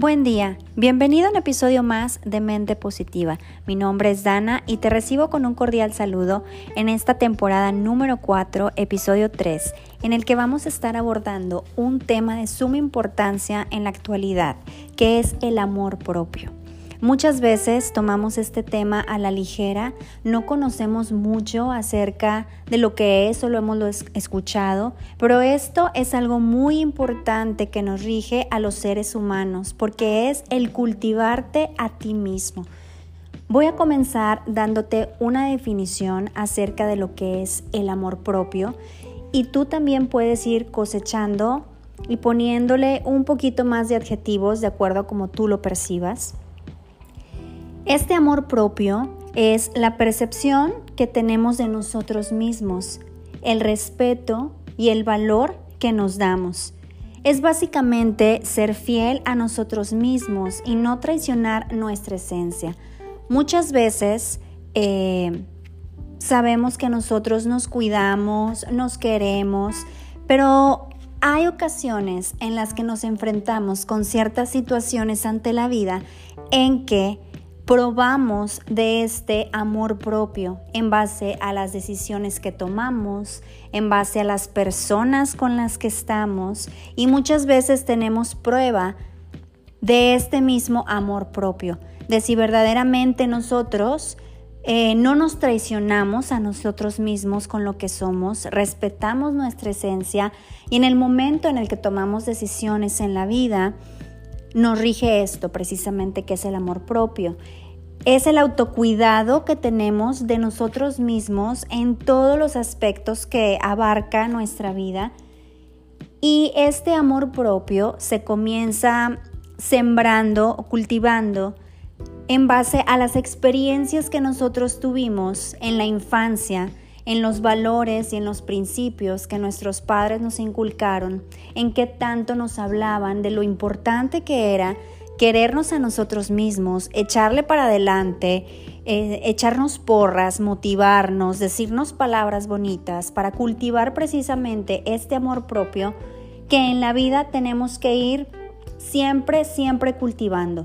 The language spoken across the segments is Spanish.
Buen día, bienvenido a un episodio más de Mente Positiva. Mi nombre es Dana y te recibo con un cordial saludo en esta temporada número 4, episodio 3, en el que vamos a estar abordando un tema de suma importancia en la actualidad, que es el amor propio. Muchas veces tomamos este tema a la ligera, no conocemos mucho acerca de lo que es, solo hemos escuchado, pero esto es algo muy importante que nos rige a los seres humanos, porque es el cultivarte a ti mismo. Voy a comenzar dándote una definición acerca de lo que es el amor propio y tú también puedes ir cosechando y poniéndole un poquito más de adjetivos de acuerdo a como tú lo percibas. Este amor propio es la percepción que tenemos de nosotros mismos, el respeto y el valor que nos damos. Es básicamente ser fiel a nosotros mismos y no traicionar nuestra esencia. Muchas veces eh, sabemos que nosotros nos cuidamos, nos queremos, pero hay ocasiones en las que nos enfrentamos con ciertas situaciones ante la vida en que probamos de este amor propio en base a las decisiones que tomamos, en base a las personas con las que estamos y muchas veces tenemos prueba de este mismo amor propio, de si verdaderamente nosotros eh, no nos traicionamos a nosotros mismos con lo que somos, respetamos nuestra esencia y en el momento en el que tomamos decisiones en la vida, nos rige esto precisamente que es el amor propio. Es el autocuidado que tenemos de nosotros mismos en todos los aspectos que abarca nuestra vida. Y este amor propio se comienza sembrando o cultivando en base a las experiencias que nosotros tuvimos en la infancia, en los valores y en los principios que nuestros padres nos inculcaron, en que tanto nos hablaban de lo importante que era querernos a nosotros mismos, echarle para adelante, eh, echarnos porras, motivarnos, decirnos palabras bonitas para cultivar precisamente este amor propio que en la vida tenemos que ir siempre, siempre cultivando.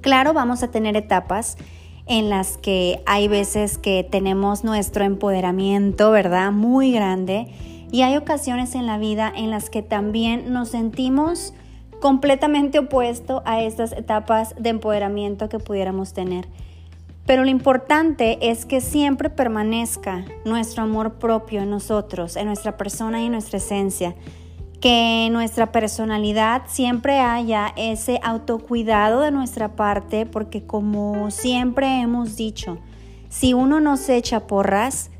Claro, vamos a tener etapas en las que hay veces que tenemos nuestro empoderamiento, ¿verdad? Muy grande. Y hay ocasiones en la vida en las que también nos sentimos completamente opuesto a estas etapas de empoderamiento que pudiéramos tener. Pero lo importante es que siempre permanezca nuestro amor propio en nosotros, en nuestra persona y en nuestra esencia. Que en nuestra personalidad siempre haya ese autocuidado de nuestra parte, porque como siempre hemos dicho, si uno nos echa porras,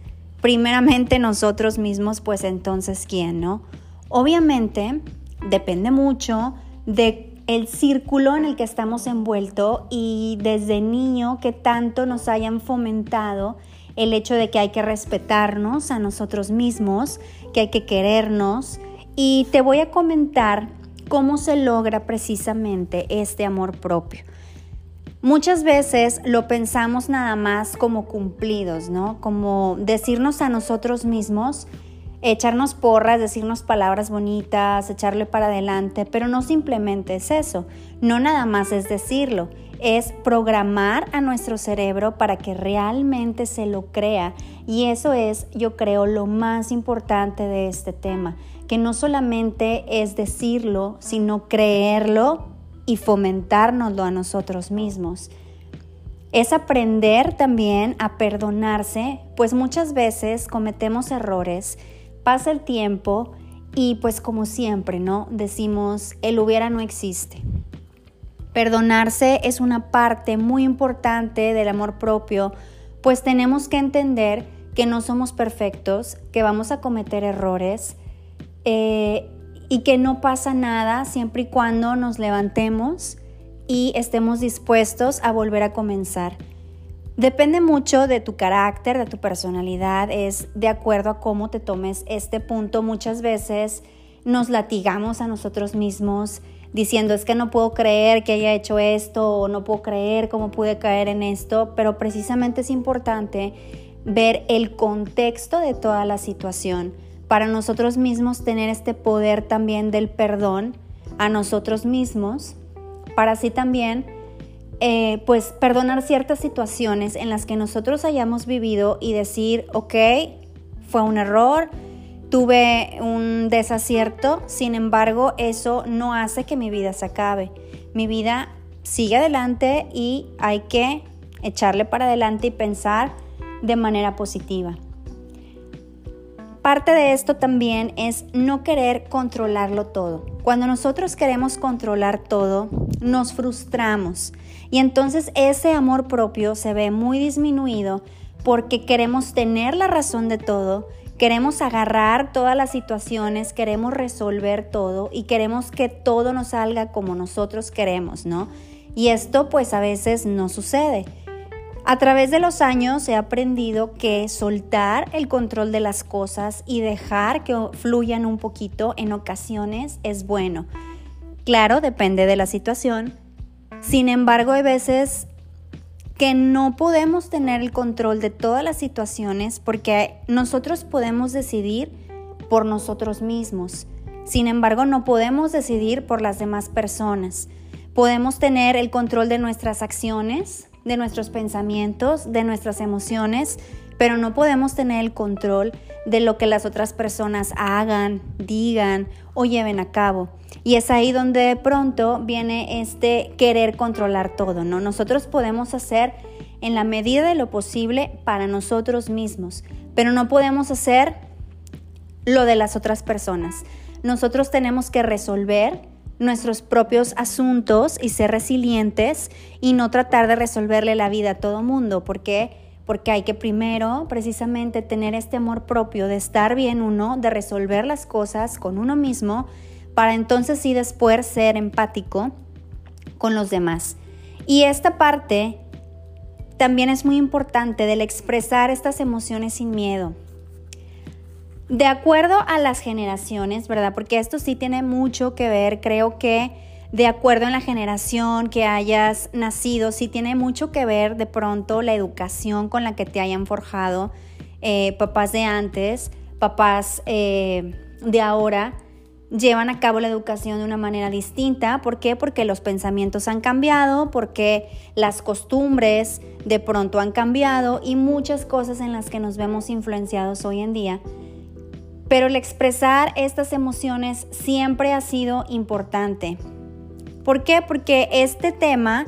primeramente nosotros mismos, pues entonces ¿quién, no? Obviamente depende mucho de el círculo en el que estamos envuelto y desde niño que tanto nos hayan fomentado el hecho de que hay que respetarnos a nosotros mismos, que hay que querernos y te voy a comentar cómo se logra precisamente este amor propio. Muchas veces lo pensamos nada más como cumplidos, ¿no? Como decirnos a nosotros mismos, echarnos porras, decirnos palabras bonitas, echarle para adelante, pero no simplemente es eso, no nada más es decirlo, es programar a nuestro cerebro para que realmente se lo crea y eso es, yo creo, lo más importante de este tema, que no solamente es decirlo, sino creerlo y fomentárnoslo a nosotros mismos. Es aprender también a perdonarse, pues muchas veces cometemos errores pasa el tiempo y pues como siempre, ¿no? Decimos, el hubiera no existe. Perdonarse es una parte muy importante del amor propio, pues tenemos que entender que no somos perfectos, que vamos a cometer errores eh, y que no pasa nada siempre y cuando nos levantemos y estemos dispuestos a volver a comenzar. Depende mucho de tu carácter, de tu personalidad, es de acuerdo a cómo te tomes este punto. Muchas veces nos latigamos a nosotros mismos diciendo es que no puedo creer que haya hecho esto o no puedo creer cómo pude caer en esto, pero precisamente es importante ver el contexto de toda la situación para nosotros mismos tener este poder también del perdón a nosotros mismos para así también eh, pues perdonar ciertas situaciones en las que nosotros hayamos vivido y decir, ok, fue un error, tuve un desacierto, sin embargo eso no hace que mi vida se acabe. Mi vida sigue adelante y hay que echarle para adelante y pensar de manera positiva. Parte de esto también es no querer controlarlo todo. Cuando nosotros queremos controlar todo, nos frustramos y entonces ese amor propio se ve muy disminuido porque queremos tener la razón de todo, queremos agarrar todas las situaciones, queremos resolver todo y queremos que todo nos salga como nosotros queremos, ¿no? Y esto pues a veces no sucede. A través de los años he aprendido que soltar el control de las cosas y dejar que fluyan un poquito en ocasiones es bueno. Claro, depende de la situación. Sin embargo, hay veces que no podemos tener el control de todas las situaciones porque nosotros podemos decidir por nosotros mismos. Sin embargo, no podemos decidir por las demás personas. Podemos tener el control de nuestras acciones, de nuestros pensamientos, de nuestras emociones, pero no podemos tener el control de lo que las otras personas hagan, digan o lleven a cabo. Y es ahí donde de pronto viene este querer controlar todo, ¿no? Nosotros podemos hacer en la medida de lo posible para nosotros mismos, pero no podemos hacer lo de las otras personas. Nosotros tenemos que resolver nuestros propios asuntos y ser resilientes y no tratar de resolverle la vida a todo mundo. ¿Por qué? Porque hay que primero precisamente tener este amor propio de estar bien uno, de resolver las cosas con uno mismo, para entonces sí después ser empático con los demás. Y esta parte también es muy importante del expresar estas emociones sin miedo. De acuerdo a las generaciones, ¿verdad? Porque esto sí tiene mucho que ver, creo que de acuerdo en la generación que hayas nacido, sí tiene mucho que ver de pronto la educación con la que te hayan forjado eh, papás de antes, papás eh, de ahora llevan a cabo la educación de una manera distinta. ¿Por qué? Porque los pensamientos han cambiado, porque las costumbres de pronto han cambiado y muchas cosas en las que nos vemos influenciados hoy en día pero el expresar estas emociones siempre ha sido importante. ¿Por qué? Porque este tema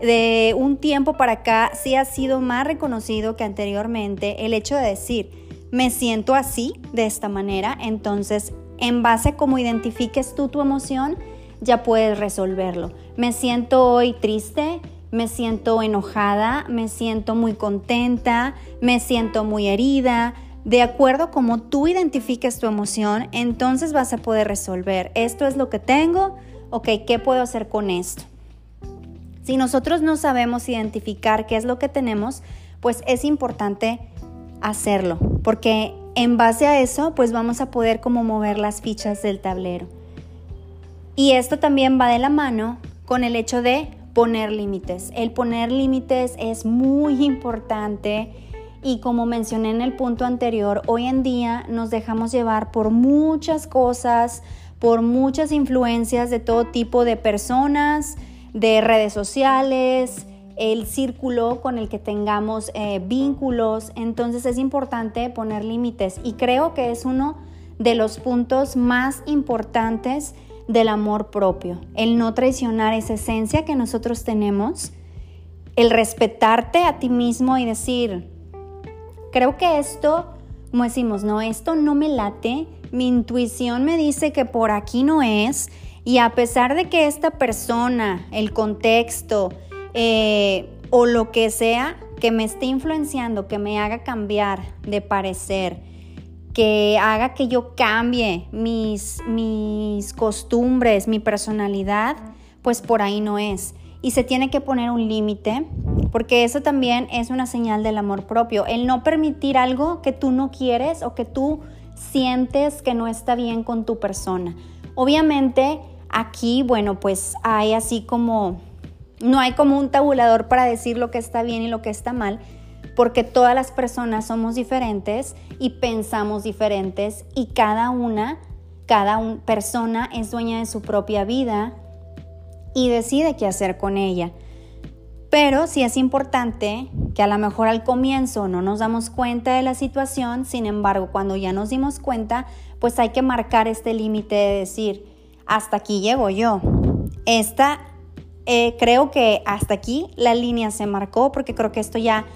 de un tiempo para acá sí ha sido más reconocido que anteriormente. El hecho de decir, me siento así, de esta manera, entonces en base a cómo identifiques tú tu emoción, ya puedes resolverlo. Me siento hoy triste, me siento enojada, me siento muy contenta, me siento muy herida, de acuerdo a cómo tú identifiques tu emoción, entonces vas a poder resolver, esto es lo que tengo, ok, ¿qué puedo hacer con esto? Si nosotros no sabemos identificar qué es lo que tenemos, pues es importante hacerlo, porque en base a eso, pues vamos a poder como mover las fichas del tablero. Y esto también va de la mano con el hecho de poner límites. El poner límites es muy importante y como mencioné en el punto anterior, hoy en día nos dejamos llevar por muchas cosas, por muchas influencias de todo tipo de personas, de redes sociales, el círculo con el que tengamos eh, vínculos. Entonces es importante poner límites y creo que es uno de los puntos más importantes del amor propio, el no traicionar esa esencia que nosotros tenemos, el respetarte a ti mismo y decir, Creo que esto, como decimos, no, esto no me late, mi intuición me dice que por aquí no es, y a pesar de que esta persona, el contexto eh, o lo que sea que me esté influenciando, que me haga cambiar de parecer, que haga que yo cambie mis, mis costumbres, mi personalidad, pues por ahí no es. Y se tiene que poner un límite porque eso también es una señal del amor propio, el no permitir algo que tú no quieres o que tú sientes que no está bien con tu persona. Obviamente aquí, bueno, pues hay así como, no hay como un tabulador para decir lo que está bien y lo que está mal, porque todas las personas somos diferentes y pensamos diferentes y cada una, cada persona es dueña de su propia vida, y decide qué hacer con ella. Pero sí es importante que a lo mejor al comienzo no nos damos cuenta de la situación, sin embargo, cuando ya nos dimos cuenta, pues hay que marcar este límite de decir, hasta aquí llego yo. Esta, eh, creo que hasta aquí la línea se marcó porque creo que esto ya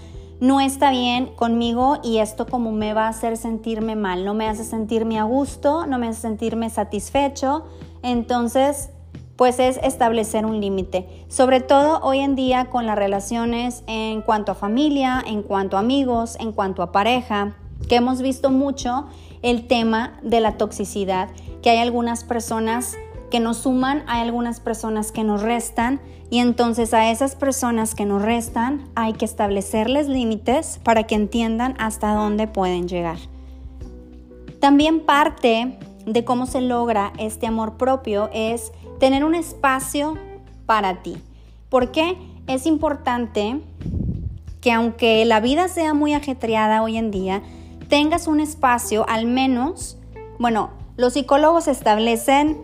no está bien conmigo y esto como me va a hacer sentirme mal, no me hace sentirme a gusto, no me hace sentirme satisfecho. Entonces, pues es establecer un límite. Sobre todo hoy en día con las relaciones en cuanto a familia, en cuanto a amigos, en cuanto a pareja, que hemos visto mucho el tema de la toxicidad, que hay algunas personas que nos suman, hay algunas personas que nos restan y entonces a esas personas que nos restan hay que establecerles límites para que entiendan hasta dónde pueden llegar. También parte de cómo se logra este amor propio es tener un espacio para ti. ¿Por qué? Es importante que aunque la vida sea muy ajetreada hoy en día, tengas un espacio al menos, bueno, los psicólogos establecen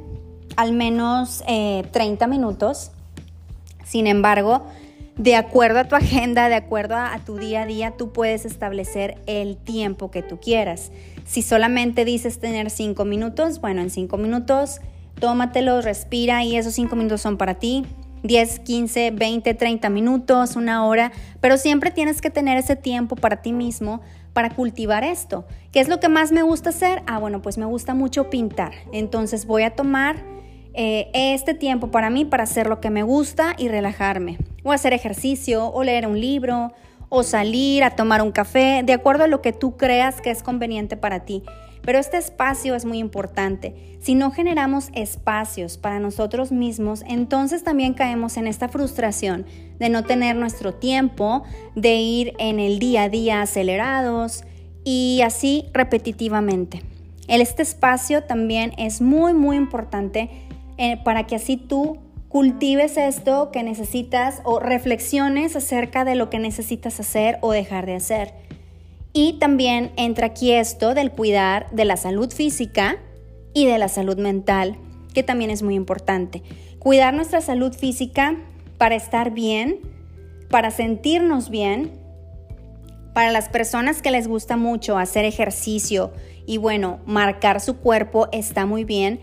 al menos 30 eh, minutos, sin embargo, de acuerdo a tu agenda, de acuerdo a, tu día a día, tú puedes establecer el tiempo que tú quieras. Si solamente dices tener 5 minutos, bueno, en 5 minutos tómatelo, respira y esos 5 minutos son para ti. 10, 15, 20, 30 minutos, una hora, pero siempre tienes que tener ese tiempo para ti mismo para cultivar esto. ¿Qué es lo que más me gusta hacer? Ah, bueno, pues me gusta mucho pintar. Entonces voy a tomar eh, este tiempo para mí para hacer lo que me gusta y relajarme. O hacer ejercicio, o leer un libro, o salir a tomar un café, de acuerdo a lo que tú creas que es conveniente para ti. Pero este espacio es muy importante. Si no generamos espacios para nosotros mismos, entonces también caemos en esta frustración de no tener nuestro tiempo, de ir en el día a día acelerados y así repetitivamente. Este espacio también es muy, muy importante eh, para que así tú cultives esto que necesitas o reflexiones acerca de lo que necesitas hacer o dejar de hacer. Y también entra aquí esto del cuidar de la salud física y de la salud mental, que también es muy importante. Cuidar nuestra salud física para estar bien, para sentirnos bien. Para las personas que les gusta mucho hacer ejercicio y bueno, marcar su cuerpo está muy bien.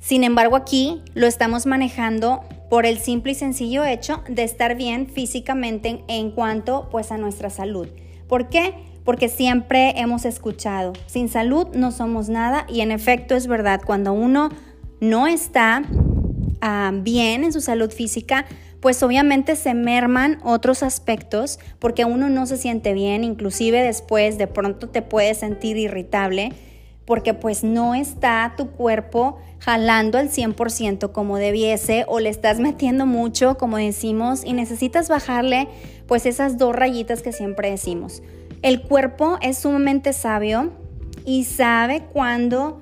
Sin embargo, aquí lo estamos manejando por el simple y sencillo hecho de estar bien físicamente en, cuanto pues a nuestra salud. ¿Por qué? porque siempre hemos escuchado, sin salud no somos nada y en efecto es verdad, cuando uno no está ah, bien en su salud física, pues obviamente se merman otros aspectos porque uno no se siente bien, inclusive después de pronto te puedes sentir irritable porque pues no está tu cuerpo jalando al 100% como debiese o le estás metiendo mucho, como decimos, y necesitas bajarle pues esas dos rayitas que siempre decimos. El cuerpo es sumamente sabio y sabe cuándo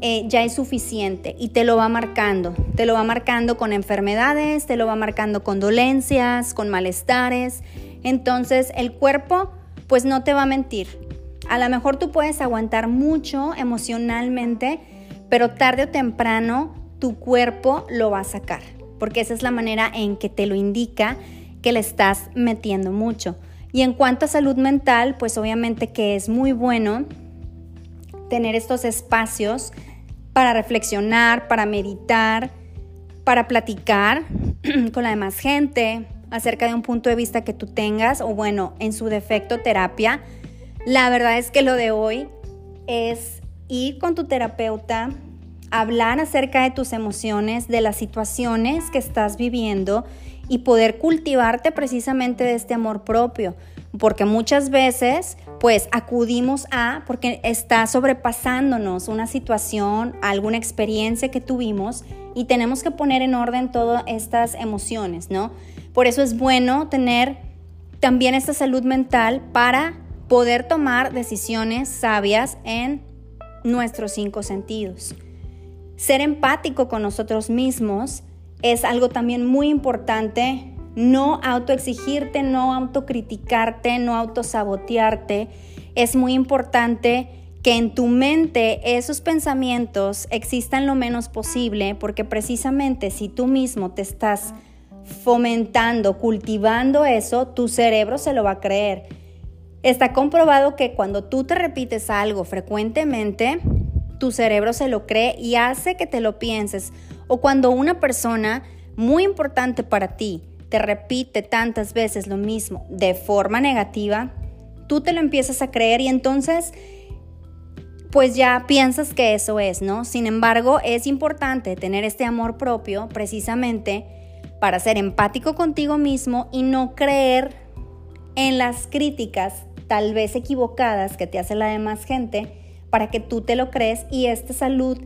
eh, ya es suficiente y te lo va marcando. Te lo va marcando con enfermedades, te lo va marcando con dolencias, con malestares. Entonces el cuerpo pues no te va a mentir. A lo mejor tú puedes aguantar mucho emocionalmente, pero tarde o temprano tu cuerpo lo va a sacar, porque esa es la manera en que te lo indica que le estás metiendo mucho. Y en cuanto a salud mental, pues obviamente que es muy bueno tener estos espacios para reflexionar, para meditar, para platicar con la demás gente acerca de un punto de vista que tú tengas o bueno, en su defecto terapia. La verdad es que lo de hoy es ir con tu terapeuta, hablar acerca de tus emociones, de las situaciones que estás viviendo y poder cultivarte precisamente de este amor propio. Porque muchas veces pues acudimos a, porque está sobrepasándonos una situación, alguna experiencia que tuvimos y tenemos que poner en orden todas estas emociones, ¿no? Por eso es bueno tener también esta salud mental para poder tomar decisiones sabias en nuestros cinco sentidos. Ser empático con nosotros mismos es algo también muy importante. No autoexigirte, no autocriticarte, no autosabotearte. Es muy importante que en tu mente esos pensamientos existan lo menos posible, porque precisamente si tú mismo te estás fomentando, cultivando eso, tu cerebro se lo va a creer. Está comprobado que cuando tú te repites algo frecuentemente, tu cerebro se lo cree y hace que te lo pienses. O cuando una persona muy importante para ti te repite tantas veces lo mismo de forma negativa, tú te lo empiezas a creer y entonces pues ya piensas que eso es, ¿no? Sin embargo, es importante tener este amor propio precisamente para ser empático contigo mismo y no creer en las críticas tal vez equivocadas que te hace la demás gente para que tú te lo crees y esta salud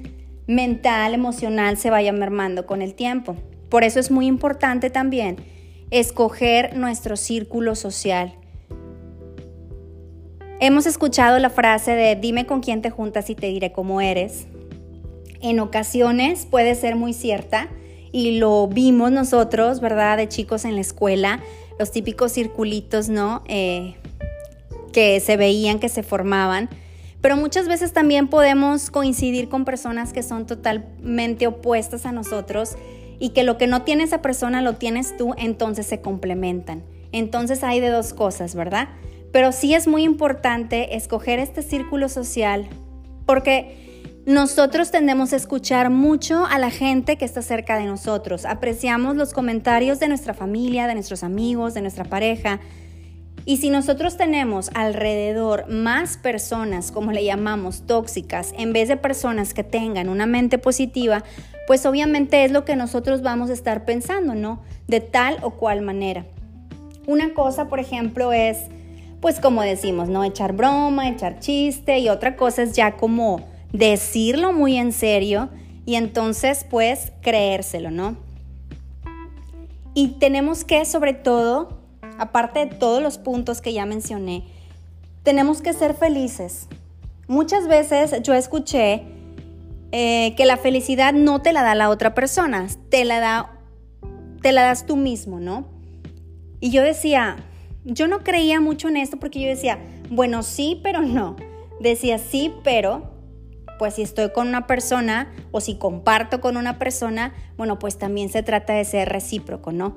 mental, emocional se vaya mermando con el tiempo. Por eso es muy importante también escoger nuestro círculo social. Hemos escuchado la frase de dime con quién te juntas y te diré cómo eres. En ocasiones puede ser muy cierta y lo vimos nosotros, ¿verdad? De chicos en la escuela, los típicos circulitos, ¿no? Eh, que se veían, que se formaban. Pero muchas veces también podemos coincidir con personas que son totalmente opuestas a nosotros y que lo que no tiene esa persona lo tienes tú, entonces se complementan. Entonces hay de dos cosas, ¿verdad? Pero sí es muy importante escoger este círculo social porque nosotros tendemos a escuchar mucho a la gente que está cerca de nosotros. Apreciamos los comentarios de nuestra familia, de nuestros amigos, de nuestra pareja. Y si nosotros tenemos alrededor más personas, como le llamamos, tóxicas, en vez de personas que tengan una mente positiva, pues obviamente es lo que nosotros vamos a estar pensando, ¿no? De tal o cual manera. Una cosa, por ejemplo, es pues como decimos, ¿no? Echar broma, echar chiste y otra cosa es ya como decirlo muy en serio y entonces pues creérselo, ¿no? Y tenemos que sobre todo, aparte de todos los puntos que ya mencioné, tenemos que ser felices. Muchas veces yo escuché eh, que la felicidad no te la da la otra persona, te la da, te la das tú mismo, ¿no? Y yo decía, yo no creía mucho en esto porque yo decía, bueno, sí, pero no. Decía sí, pero pues si estoy con una persona o si comparto con una persona, bueno, pues también se trata de ser recíproco, ¿no?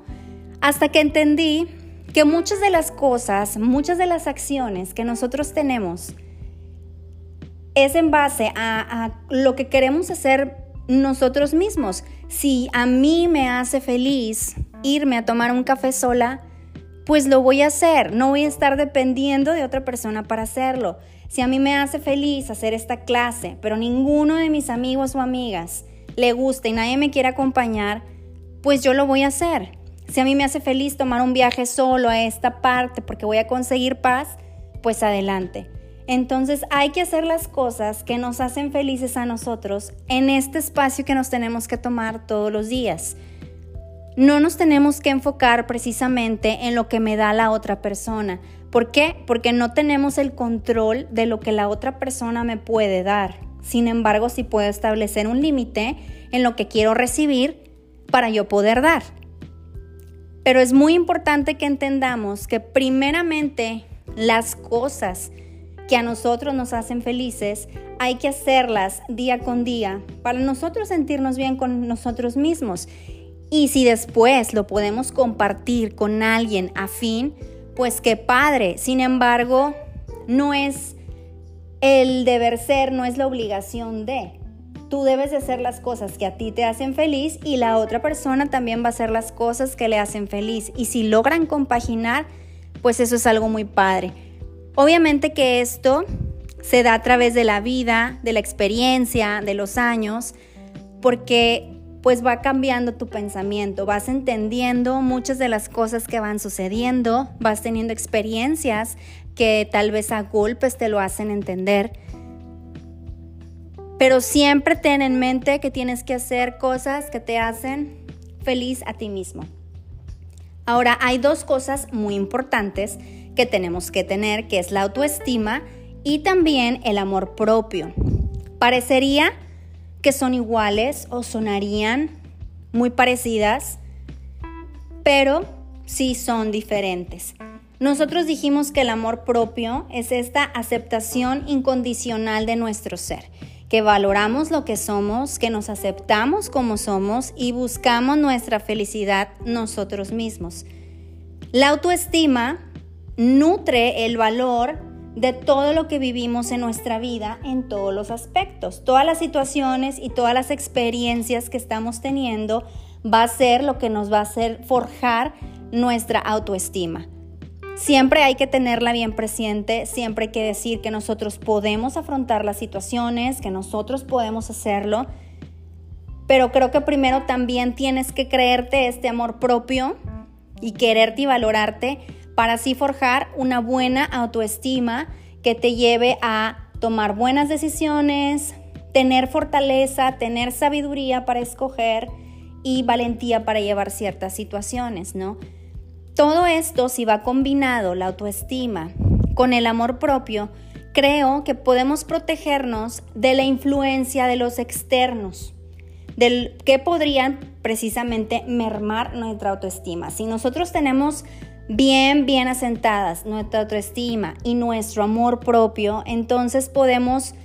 Hasta que entendí que muchas de las cosas, muchas de las acciones que nosotros tenemos es en base a, lo que queremos hacer nosotros mismos. Si a mí me hace feliz irme a tomar un café sola, pues lo voy a hacer, no voy a estar dependiendo de otra persona para hacerlo. Si a mí me hace feliz hacer esta clase, pero ninguno de mis amigos o amigas le gusta y nadie me quiere acompañar, pues yo lo voy a hacer. Si a mí me hace feliz tomar un viaje solo a esta parte porque voy a conseguir paz, pues adelante. Entonces hay que hacer las cosas que nos hacen felices a nosotros en este espacio que nos tenemos que tomar todos los días no nos tenemos que enfocar precisamente en lo que me da la otra persona. ¿Por qué? Porque no tenemos el control de lo que la otra persona me puede dar. Sin embargo, sí puedo establecer un límite en lo que quiero recibir para yo poder dar. Pero es muy importante que entendamos que primeramente las cosas que a nosotros nos hacen felices, hay que hacerlas día con día para nosotros sentirnos bien con nosotros mismos y si después lo podemos compartir con alguien afín, pues qué padre. Sin embargo, no es el deber ser, no es la obligación de. Tú debes de hacer las cosas que a ti te hacen feliz y la otra persona también va a hacer las cosas que le hacen feliz. Y si logran compaginar, pues eso es algo muy padre. Obviamente que esto se da a través de la vida, de la experiencia, de los años, porque pues va cambiando tu pensamiento, vas entendiendo muchas de las cosas que van sucediendo, vas teniendo experiencias que tal vez a golpes te lo hacen entender. Pero siempre ten en mente que tienes que hacer cosas que te hacen feliz a ti mismo. Ahora, hay dos cosas muy importantes que tenemos que tener, que es la autoestima y también el amor propio. Parecería que son iguales o sonarían muy parecidas, pero sí son diferentes. Nosotros dijimos que el amor propio es esta aceptación incondicional de nuestro ser, que valoramos lo que somos, que nos aceptamos como somos y buscamos nuestra felicidad nosotros mismos. La autoestima nutre el valor de todo lo que vivimos en nuestra vida en todos los aspectos. Todas las situaciones y todas las experiencias que estamos teniendo va a ser lo que nos va a hacer forjar nuestra autoestima. Siempre hay que tenerla bien presente, siempre hay que decir que nosotros podemos afrontar las situaciones, que nosotros podemos hacerlo, pero creo que primero también tienes que creerte este amor propio y quererte y valorarte para así forjar una buena autoestima que te lleve a tomar buenas decisiones, tener fortaleza, tener sabiduría para escoger y valentía para llevar ciertas situaciones, ¿no? Todo esto, si va combinado la autoestima con el amor propio, creo que podemos protegernos de la influencia de los externos, del que podrían precisamente mermar nuestra autoestima. Si nosotros tenemos bien, bien asentadas nuestra autoestima y nuestro amor propio, entonces podemos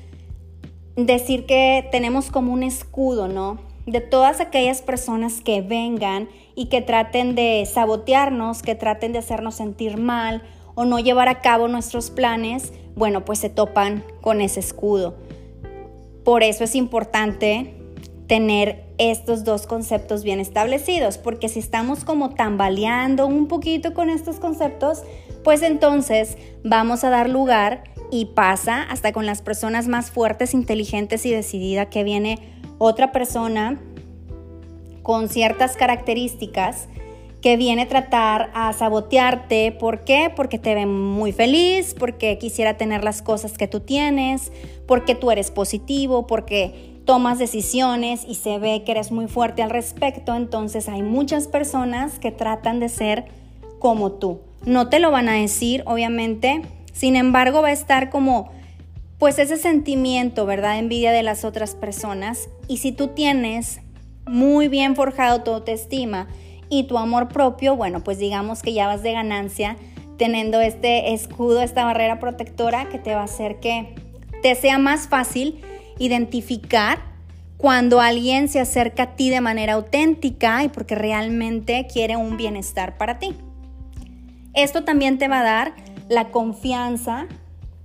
decir que tenemos como un escudo, ¿no? De todas aquellas personas que vengan y que traten de sabotearnos, que traten de hacernos sentir mal o no llevar a cabo nuestros planes, bueno, pues se topan con ese escudo. Por eso es importante tener estos dos conceptos bien establecidos, porque si estamos como tambaleando un poquito con estos conceptos, pues entonces vamos a dar lugar y pasa hasta con las personas más fuertes, inteligentes y decididas que viene otra persona con ciertas características que viene a tratar a sabotearte. ¿Por qué? Porque te ve muy feliz, porque quisiera tener las cosas que tú tienes, porque tú eres positivo, porque tomas decisiones y se ve que eres muy fuerte al respecto. Entonces hay muchas personas que tratan de ser como tú. No te lo van a decir, obviamente. Sin embargo, va a estar como pues ese sentimiento, ¿verdad? Envidia de las otras personas. Y si tú tienes muy bien forjado tu autoestima y tu amor propio, bueno, pues digamos que ya vas de ganancia teniendo este escudo, esta barrera protectora que te va a hacer que te sea más fácil identificar cuando alguien se acerca a ti de manera auténtica y porque realmente quiere un bienestar para ti. Esto también te va a dar la confianza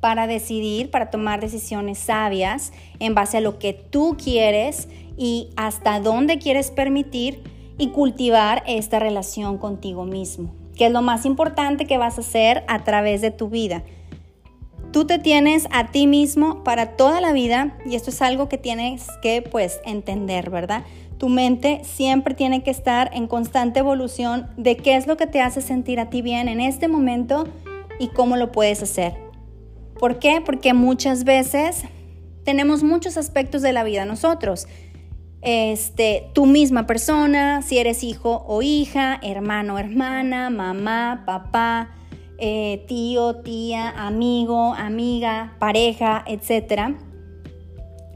para decidir, para tomar decisiones sabias en base a lo que tú quieres y hasta dónde quieres permitir y cultivar esta relación contigo mismo, que es lo más importante que vas a hacer a través de tu vida. Tú te tienes a ti mismo para toda la vida y esto es algo que tienes que pues entender, ¿verdad? Tu mente siempre tiene que estar en constante evolución de qué es lo que te hace sentir a ti bien en este momento y cómo lo puedes hacer. ¿Por qué? Porque muchas veces tenemos muchos aspectos de la vida nosotros este, tu misma persona, si eres hijo o hija, hermano hermana, mamá, papá, eh, tío, tía, amigo, amiga, pareja, etc.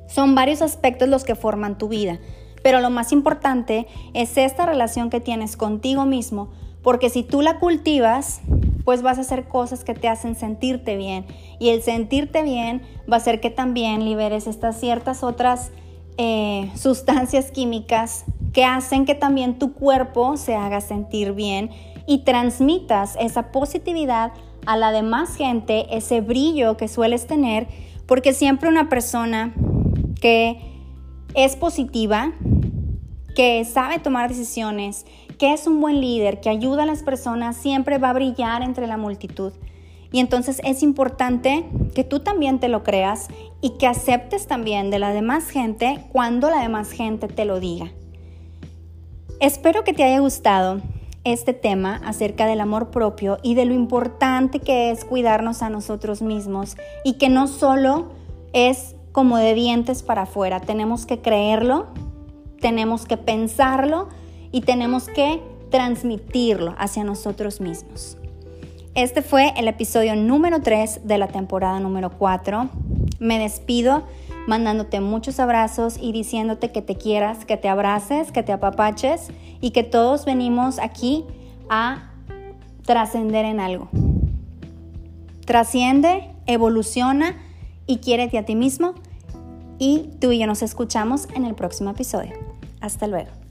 Son varios aspectos los que forman tu vida, pero lo más importante es esta relación que tienes contigo mismo, porque si tú la cultivas, pues vas a hacer cosas que te hacen sentirte bien. Y el sentirte bien va a hacer que también liberes estas ciertas otras eh, sustancias químicas que hacen que también tu cuerpo se haga sentir bien y transmitas esa positividad a la demás gente, ese brillo que sueles tener, porque siempre una persona que es positiva, que sabe tomar decisiones, que es un buen líder, que ayuda a las personas, siempre va a brillar entre la multitud. Y entonces es importante que tú también te lo creas y que aceptes también de la demás gente cuando la demás gente te lo diga. Espero que te haya gustado este tema acerca del amor propio y de lo importante que es cuidarnos a nosotros mismos y que no solo es como de dientes para afuera, tenemos que creerlo, tenemos que pensarlo y tenemos que transmitirlo hacia nosotros mismos. Este fue el episodio número 3 de la temporada número 4. Me despido mandándote muchos abrazos y diciéndote que te quieras, que te abraces, que te apapaches y que todos venimos aquí a trascender en algo. Trasciende, evoluciona y quiérete a ti mismo. Y tú y yo nos escuchamos en el próximo episodio. Hasta luego.